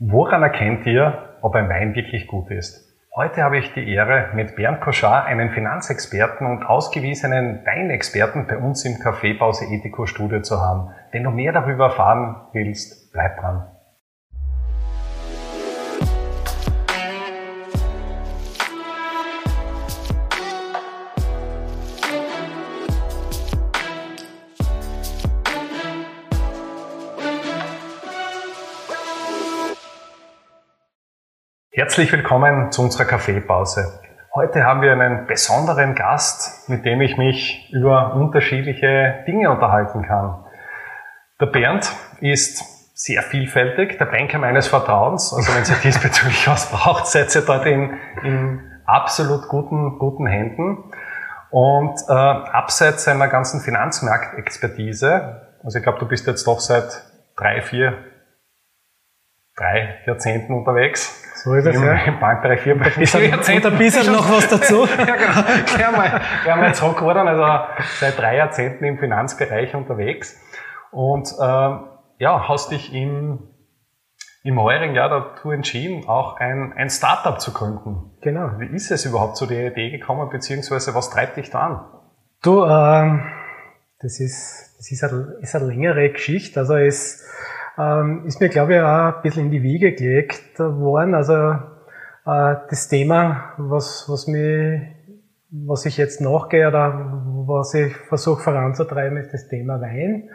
Woran erkennt ihr, ob ein Wein wirklich gut ist? Heute habe ich die Ehre, mit Bernd Koschar, einen Finanzexperten und ausgewiesenen Weinexperten bei uns im Café Pause Ethico Studio zu haben. Wenn du mehr darüber erfahren willst, bleib dran. Herzlich willkommen zu unserer Kaffeepause. Heute haben wir einen besonderen Gast, mit dem ich mich über unterschiedliche Dinge unterhalten kann. Der Bernd ist sehr vielfältig, der Banker meines Vertrauens. Also wenn Sie diesbezüglich was braucht, seid ihr dort in, in absolut guten, guten Händen. Und äh, abseits seiner ganzen Finanzmarktexpertise, also ich glaube, du bist jetzt doch seit drei, vier, drei Jahrzehnten unterwegs, so ist es, ja. Im Bankbereich 4 Und ein bisschen noch was dazu. ja, genau. Gleich mal, gleich mal zurückrudern. Also seit drei Jahrzehnten im Finanzbereich unterwegs. Und ähm, ja, hast dich im, im heurigen Jahr dazu entschieden, auch ein, ein Startup zu gründen. Genau. Wie ist es überhaupt zu der Idee gekommen, beziehungsweise was treibt dich da an? Du, ähm, das ist, das ist eine, ist eine längere Geschichte. Also es ähm, ist mir, glaube ich, auch ein bisschen in die Wiege gelegt worden. Also äh, das Thema, was, was, mich, was ich jetzt nachgehe oder was ich versuche voranzutreiben, ist das Thema Wein.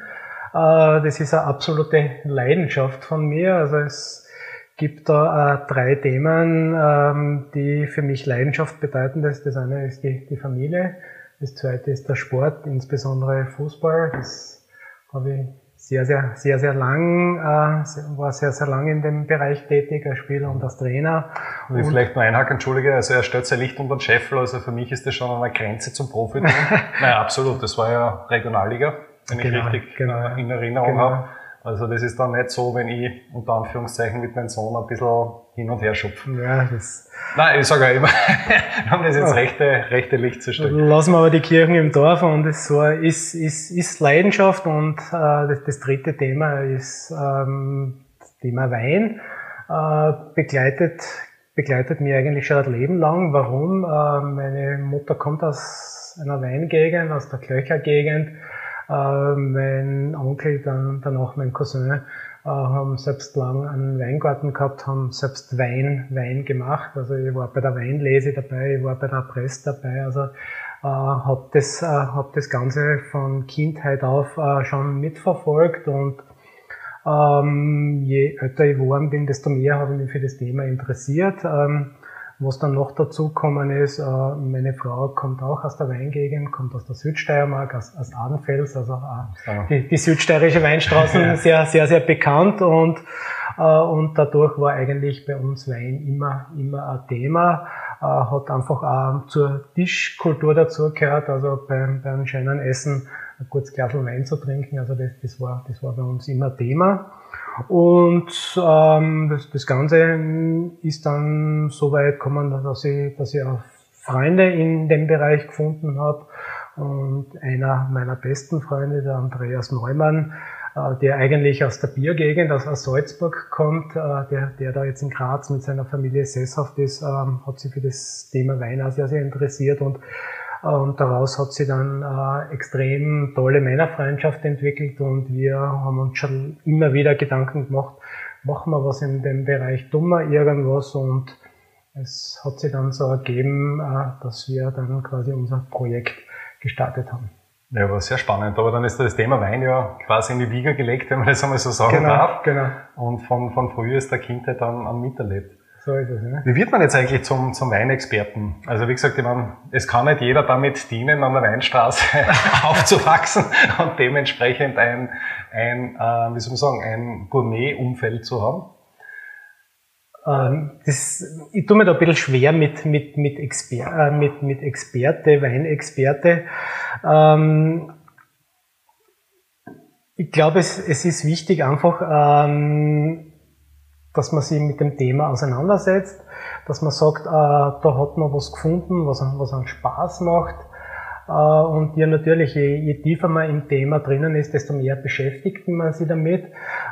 Äh, das ist eine absolute Leidenschaft von mir. Also es gibt da äh, drei Themen, ähm, die für mich Leidenschaft bedeuten. Das, das eine ist die, die Familie, das zweite ist der Sport, insbesondere Fußball. Das habe ich sehr, sehr, sehr, sehr lang, äh, war sehr, sehr lang in dem Bereich tätig als Spieler und als Trainer. Und ich vielleicht nur einhaken, entschuldige, also er stellt sein Licht unter den Scheffel, also für mich ist das schon eine Grenze zum Profi. naja, absolut, das war ja Regionalliga, wenn genau, ich richtig genau, in Erinnerung genau. habe. Also das ist dann nicht so, wenn ich unter Anführungszeichen mit meinem Sohn ein bisschen hin und her schupfe. Ja, das Nein, ich sage ja immer, wir haben das ins rechte, rechte Licht zu stellen. Lassen wir aber die Kirchen im Dorf und das war, ist, ist, ist Leidenschaft und äh, das, das dritte Thema ist ähm, das Thema Wein. Äh, begleitet, begleitet mich eigentlich schon ein Leben lang. Warum? Äh, meine Mutter kommt aus einer Weingegend, aus der Klöchergegend. Äh, mein Onkel, dann danach mein Cousin, äh, haben selbst lang einen Weingarten gehabt, haben selbst Wein, Wein gemacht. Also ich war bei der Weinlese dabei, ich war bei der Presse dabei. Also äh, habe das, äh, hab das Ganze von Kindheit auf äh, schon mitverfolgt und ähm, je älter ich geworden bin, desto mehr habe ich mich für das Thema interessiert. Ähm, was dann noch dazu gekommen ist, äh, meine Frau kommt auch aus der Weingegend, kommt aus der Südsteiermark, aus, aus Adenfels, also äh, die, die südsteirische Weinstraßen sehr, sehr, sehr bekannt und, äh, und dadurch war eigentlich bei uns Wein immer, immer ein Thema, hat einfach auch zur Tischkultur dazugehört, also beim, beim schönen Essen ein kurzes Glas Wein zu trinken, also das, das, war, das war bei uns immer Thema. Und ähm, das, das Ganze ist dann so weit gekommen, dass ich, dass ich auch Freunde in dem Bereich gefunden habe. Und einer meiner besten Freunde, der Andreas Neumann, äh, der eigentlich aus der Biergegend, aus, Salzburg kommt, äh, der, der da jetzt in Graz mit seiner Familie sesshaft ist, ähm, hat sich für das Thema Wein auch sehr, sehr interessiert und und daraus hat sich dann äh, extrem tolle Männerfreundschaft entwickelt und wir haben uns schon immer wieder Gedanken gemacht, machen wir was in dem Bereich, wir irgendwas und es hat sich dann so ergeben, äh, dass wir dann quasi unser Projekt gestartet haben. Ja, war sehr spannend. Aber dann ist das Thema Wein ja quasi in die Wiege gelegt, wenn man das einmal so sagen genau, darf. Genau. Und von, von früher ist der Kindheit dann an miterlebt. So ist es, ne? Wie wird man jetzt eigentlich zum, zum Weinexperten? Also wie gesagt, ich meine, es kann nicht jeder damit dienen, an der Weinstraße aufzuwachsen und dementsprechend ein, ein äh, wie soll man sagen, ein Gourmet-Umfeld zu haben. Ähm, das, ich tue mir da ein bisschen schwer mit, mit, mit, Exper äh, mit, mit Experte, Weinexperte. Ähm, ich glaube, es, es ist wichtig, einfach ähm, dass man sich mit dem Thema auseinandersetzt, dass man sagt, äh, da hat man was gefunden, was, was einen Spaß macht. Äh, und ja, natürlich, je, je tiefer man im Thema drinnen ist, desto mehr beschäftigt man sich damit.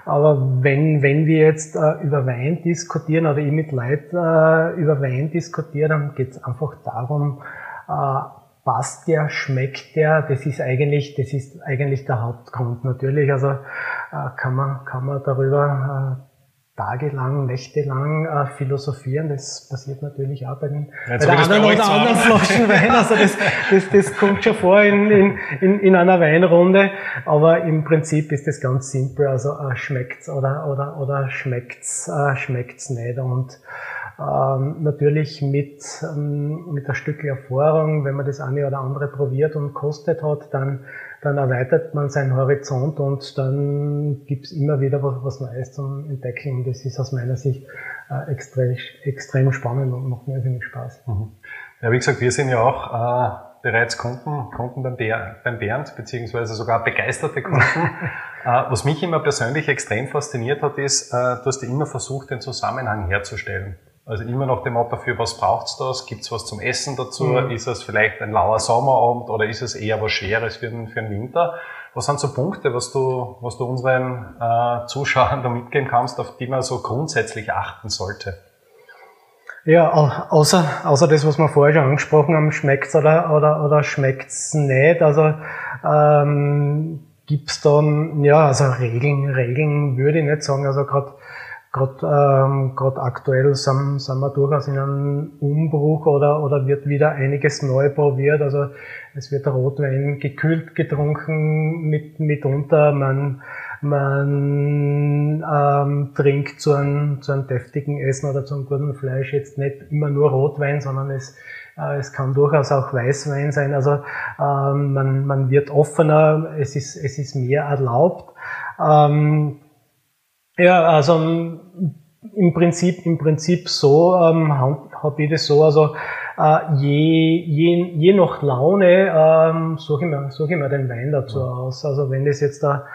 Aber wenn, wenn wir jetzt äh, über Wein diskutieren oder ich mit Leuten äh, über Wein diskutiere, dann geht es einfach darum, passt der, schmeckt der, das ist eigentlich, das ist eigentlich der Hauptgrund natürlich. Also kann man, kann man darüber tagelang, nächtelang äh, philosophieren. Das passiert natürlich auch bei, den, ja, bei der anderen oder anderen Flaschen Wein. Also das, das, das kommt schon vor in, in, in, in einer Weinrunde. Aber im Prinzip ist das ganz simpel. Also äh, schmeckt's oder, oder, oder schmeckt's, äh, schmeckt's nicht. Und ähm, natürlich mit, ähm, mit ein Stück Erfahrung, wenn man das eine oder andere probiert und kostet hat, dann dann erweitert man seinen Horizont und dann gibt's immer wieder was, was Neues zum Entdecken. Und das ist aus meiner Sicht äh, extrem, extrem spannend und macht mir irrsinnig Spaß. Mhm. Ja, wie gesagt, wir sind ja auch äh, bereits Kunden, Kunden beim, beim Bernd, beziehungsweise sogar begeisterte Kunden. äh, was mich immer persönlich extrem fasziniert hat, ist, äh, du hast ja immer versucht, den Zusammenhang herzustellen. Also immer nach dem Motto, für was braucht's das? Gibt's was zum Essen dazu? Mhm. Ist es vielleicht ein lauer Sommerabend oder ist es eher was Schweres für den, für den Winter? Was sind so Punkte, was du, was du unseren äh, Zuschauern da mitgeben kannst, auf die man so grundsätzlich achten sollte? Ja, außer, außer das, was wir vorher schon angesprochen haben, schmeckt's oder, oder, oder schmeckt's nicht. Also ähm, gibt's dann, ja, also Regeln, Regeln würde ich nicht sagen. Also gerade Gerade ähm, grad aktuell sind, sind wir durchaus in einem Umbruch oder, oder wird wieder einiges neu probiert. Also es wird Rotwein gekühlt getrunken mit, mitunter. Man, man ähm, trinkt zu einem, zu einem deftigen Essen oder zu einem guten Fleisch jetzt nicht immer nur Rotwein, sondern es, äh, es kann durchaus auch Weißwein sein. Also ähm, man, man wird offener, es ist, es ist mehr erlaubt. Ähm, ja, also im Prinzip, im Prinzip so ähm, habe ich das so, also äh, je, je, je nach Laune ähm, suche ich, mir, suche ich mir den Wein dazu aus. Also wenn das jetzt da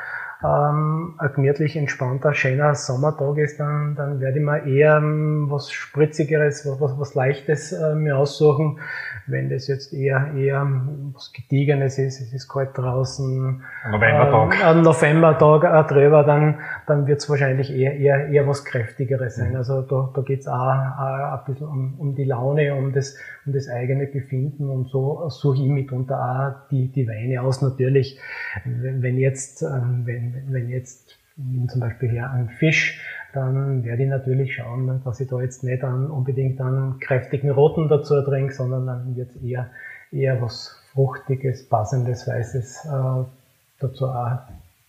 ähm, ein gemütlich entspannter, schöner Sommertag ist, dann, dann werde ich mir eher ähm, was Spritzigeres, was, was, was Leichtes äh, mir aussuchen. Wenn das jetzt eher, eher was Gediegenes ist, es ist kalt draußen, Novembertag, äh, Novembertag äh, drüber, dann, dann wird es wahrscheinlich eher, eher, eher was Kräftigeres sein. Mhm. Also da, da geht es auch, auch ein bisschen um, um die Laune, um das, um das eigene Befinden und so suche ich mitunter auch die, die Weine aus. Natürlich, wenn jetzt, ähm, wenn, wenn jetzt zum Beispiel hier ein Fisch, dann werde ich natürlich schauen, dass ich da jetzt nicht unbedingt einen kräftigen Roten dazu trinke, sondern dann wird eher, eher was Fruchtiges, Passendes, Weißes äh, dazu auch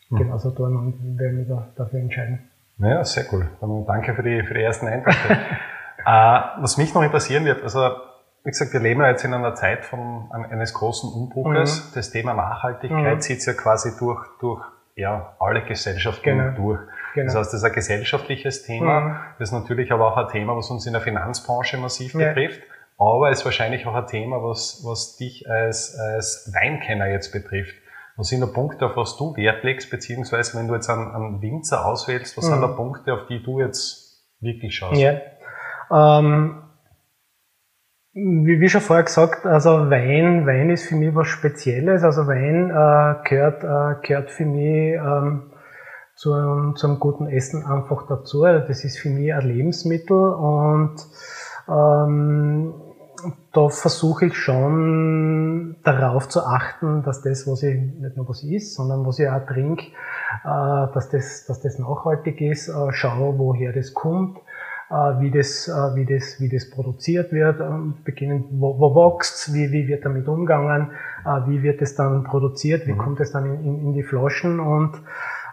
mhm. genauso tun und werde mich da, dafür entscheiden. Ja, sehr cool. danke für die, für die ersten Eindrücke. äh, was mich noch interessieren wird, also wie gesagt, wir leben ja jetzt in einer Zeit von eines großen Umbruches. Mhm. Das Thema Nachhaltigkeit mhm. zieht ja quasi durch, durch ja, alle Gesellschaften genau. durch. Genau. Das heißt, das ist ein gesellschaftliches Thema. Mhm. Das ist natürlich aber auch ein Thema, was uns in der Finanzbranche massiv ja. betrifft. Aber es ist wahrscheinlich auch ein Thema, was, was dich als, als Weinkenner jetzt betrifft. Was sind da Punkte, auf was du Wert legst, beziehungsweise wenn du jetzt einen, einen Winzer auswählst, was mhm. sind da Punkte, auf die du jetzt wirklich schaust? Ja. Ähm, wie, wie schon vorher gesagt, also Wein, Wein ist für mich was Spezielles. Also Wein äh, gehört, äh, gehört für mich ähm, zu, zum guten Essen einfach dazu. Das ist für mich ein Lebensmittel und ähm, da versuche ich schon darauf zu achten, dass das, was ich nicht nur was ist, sondern was ich auch trinke, äh, dass, das, dass das nachhaltig ist, äh, schaue, woher das kommt, äh, wie, das, äh, wie, das, wie das produziert wird, äh, beginnen, wo, wo wächst wie, wie wird damit umgegangen, äh, wie wird es dann produziert, wie mhm. kommt es dann in, in, in die Flaschen und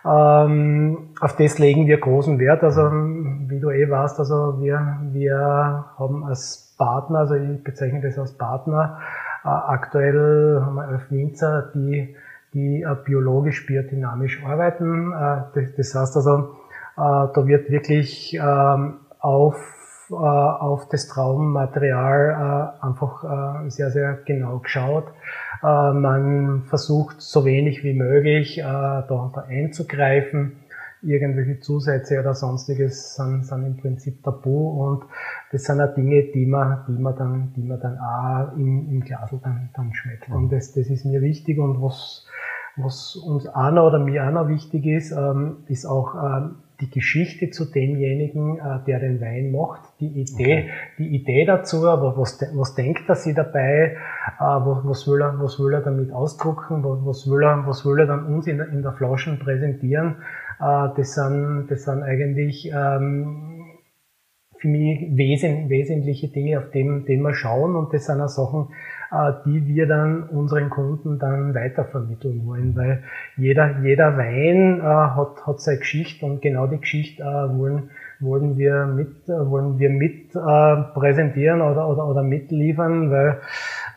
ähm, auf das legen wir großen Wert. Also wie du eh weißt, also wir, wir haben als Partner, also ich bezeichne das als Partner, äh, aktuell haben wir elf Winzer, die, die äh, biologisch, biodynamisch arbeiten. Äh, das, das, heißt also, äh, da wird wirklich ähm, auf, äh, auf das Traummaterial äh, einfach sehr, sehr genau geschaut. Äh, man versucht so wenig wie möglich äh, da, da einzugreifen. Irgendwelche Zusätze oder sonstiges sind, sind im Prinzip tabu und das sind auch Dinge, die man, die man dann, die man dann auch im, im Glas dann, dann schmeckt. Mhm. Und das, das ist mir wichtig und was, was uns auch noch oder mir auch noch wichtig ist, ähm, ist auch ähm, die Geschichte zu demjenigen, äh, der den Wein macht, die Idee, okay. die Idee dazu, aber was, was denkt er sich dabei, äh, was, will er, was will er damit ausdrucken, was will er, was will er dann uns in, in der Flasche präsentieren, äh, das sind, das sind eigentlich ähm, für mich wesen, wesentliche Dinge, auf die, die wir schauen und das sind auch Sachen, die wir dann unseren Kunden dann weitervermitteln wollen, weil jeder, jeder Wein äh, hat, hat seine Geschichte und genau die Geschichte äh, wollen, wollen wir mit, wollen wir mit präsentieren oder, oder, oder mitliefern, weil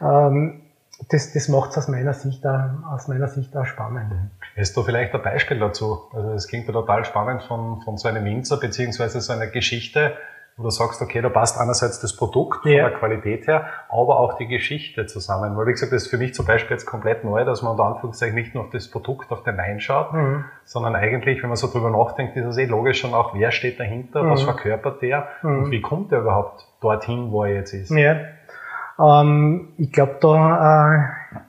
ähm, das, das macht es aus meiner Sicht auch, aus meiner Sicht auch spannend. Hast du vielleicht ein Beispiel dazu? Also es klingt ja total spannend von, von so einem Winzer beziehungsweise so einer Geschichte, wo du sagst, okay, da passt einerseits das Produkt von ja. der Qualität her, aber auch die Geschichte zusammen. Weil, wie gesagt, das ist für mich zum Beispiel jetzt komplett neu, dass man unter Anführungszeichen nicht nur auf das Produkt, auf den Wein schaut, mhm. sondern eigentlich, wenn man so drüber nachdenkt, ist es eh logisch schon auch, wer steht dahinter, mhm. was verkörpert der mhm. und wie kommt der überhaupt dorthin, wo er jetzt ist. Ja. Ähm, ich glaube, da, äh,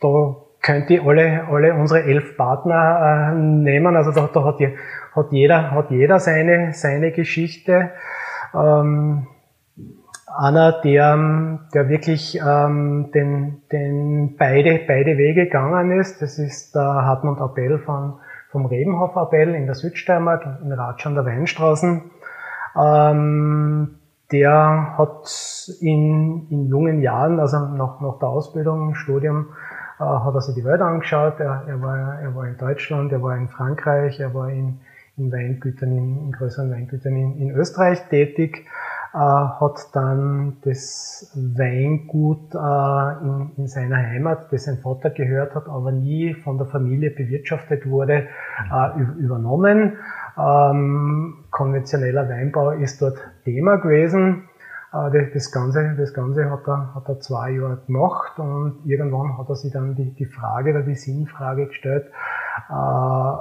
da könnte ich alle, alle unsere elf Partner äh, nehmen. Also da, da hat, hat, jeder, hat jeder seine, seine Geschichte. Ähm, einer, der, der wirklich ähm, den, den beide, beide Wege gegangen ist, das ist der Hartmut Appell von, vom Rebenhof Appell in der Südsteiermark, in Ratschan der Weinstraßen. Ähm, der hat in, in jungen Jahren, also nach, nach der Ausbildung, Studium, hat er sich die Welt angeschaut. Er, er, war, er war in Deutschland, er war in Frankreich, er war in, in Weingütern, in, in größeren Weingütern in, in Österreich tätig, äh, hat dann das Weingut äh, in, in seiner Heimat, das sein Vater gehört hat, aber nie von der Familie bewirtschaftet wurde, äh, übernommen. Ähm, konventioneller Weinbau ist dort Thema gewesen. Äh, das Ganze, das Ganze hat er, hat er zwei Jahre gemacht und irgendwann hat er sich dann die, die Frage oder die Sinnfrage gestellt, äh,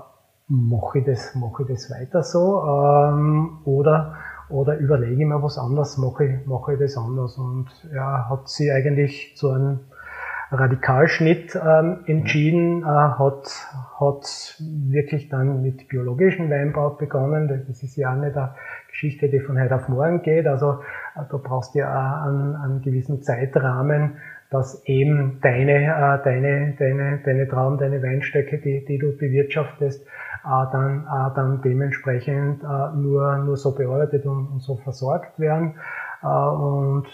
mache ich das, mache ich das weiter so ähm, oder, oder überlege ich mir was anderes, mache ich, mache ich das anders? Und er hat sich eigentlich zu einem Radikalschnitt ähm, entschieden, äh, hat, hat wirklich dann mit biologischem Weinbau begonnen. Das ist ja auch nicht eine Geschichte, die von heute auf morgen geht. Also äh, da brauchst du ja auch einen, einen gewissen Zeitrahmen, dass eben deine, äh, deine, deine, deine Traum, deine Weinstöcke, die, die du bewirtschaftest, äh, dann, äh, dann dementsprechend äh, nur, nur so bearbeitet und, und so versorgt werden. Äh, und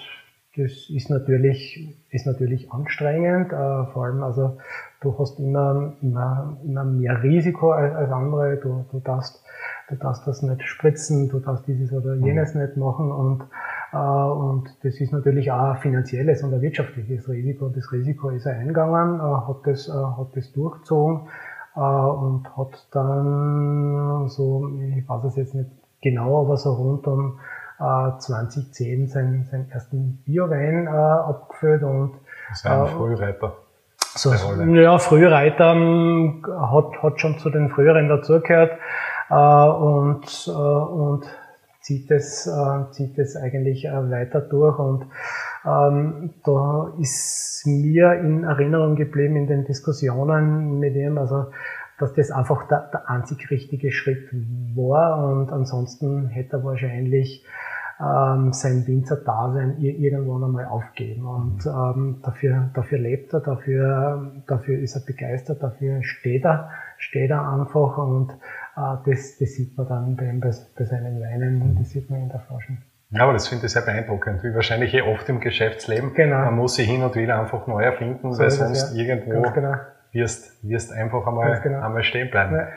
das ist natürlich, ist natürlich anstrengend, äh, vor allem also du hast immer, immer, immer mehr Risiko als, als andere, du, du darfst, du darfst das nicht spritzen, du darfst dieses oder mhm. jenes mhm. nicht machen und, äh, und das ist natürlich auch ein finanzielles und ein wirtschaftliches Risiko. Das Risiko ist er eingegangen, äh, hat das, äh, hat das durchgezogen äh, und hat dann so, ich weiß es jetzt nicht genau, aber so rund um 2010 seinen, seinen ersten Biowein äh, abgefüllt und das ist ein äh, Frühreiter. So, ja, Frühreiter ähm, hat, hat schon zu den früheren dazugehört äh, und, äh, und zieht es, äh, zieht es eigentlich äh, weiter durch und ähm, da ist mir in Erinnerung geblieben in den Diskussionen mit ihm, also dass das einfach der, der einzig richtige Schritt war und ansonsten hätte er wahrscheinlich ähm, sein Winzer-Dasein irgendwann einmal aufgeben. Und ähm, dafür, dafür lebt er, dafür, dafür ist er begeistert, dafür steht er, steht er einfach und äh, das, das sieht man dann bei, bei, bei seinen Weinen, das sieht man in der Flasche. Ja, aber das finde ich sehr beeindruckend, wie wahrscheinlich eh oft im Geschäftsleben. Genau. Man muss sich hin und wieder einfach neu erfinden, so weil sonst ja. irgendwo genau. Wirst, wirst einfach einmal, genau. einmal stehen bleiben. Ja.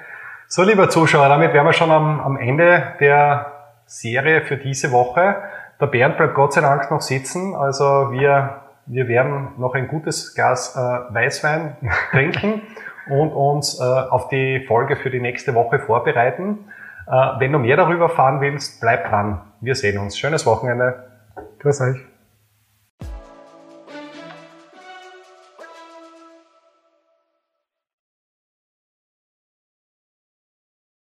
So, lieber Zuschauer, damit wären wir schon am, am Ende der Serie für diese Woche. Der Bernd bleibt Gott sei Dank noch sitzen. Also wir, wir werden noch ein gutes Glas äh, Weißwein trinken und uns äh, auf die Folge für die nächste Woche vorbereiten. Äh, wenn du mehr darüber erfahren willst, bleib dran. Wir sehen uns. Schönes Wochenende. Grüß euch.